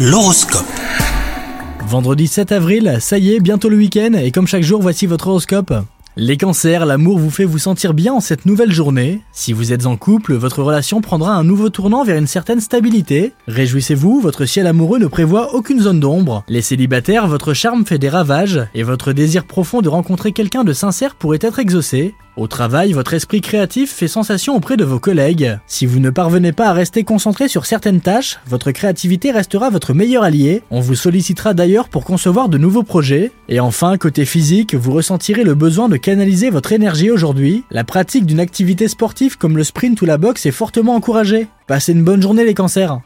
L'horoscope. Vendredi 7 avril, ça y est, bientôt le week-end, et comme chaque jour, voici votre horoscope. Les cancers, l'amour vous fait vous sentir bien en cette nouvelle journée. Si vous êtes en couple, votre relation prendra un nouveau tournant vers une certaine stabilité. Réjouissez-vous, votre ciel amoureux ne prévoit aucune zone d'ombre. Les célibataires, votre charme fait des ravages, et votre désir profond de rencontrer quelqu'un de sincère pourrait être exaucé. Au travail, votre esprit créatif fait sensation auprès de vos collègues. Si vous ne parvenez pas à rester concentré sur certaines tâches, votre créativité restera votre meilleur allié. On vous sollicitera d'ailleurs pour concevoir de nouveaux projets. Et enfin, côté physique, vous ressentirez le besoin de canaliser votre énergie aujourd'hui. La pratique d'une activité sportive comme le sprint ou la boxe est fortement encouragée. Passez une bonne journée les cancers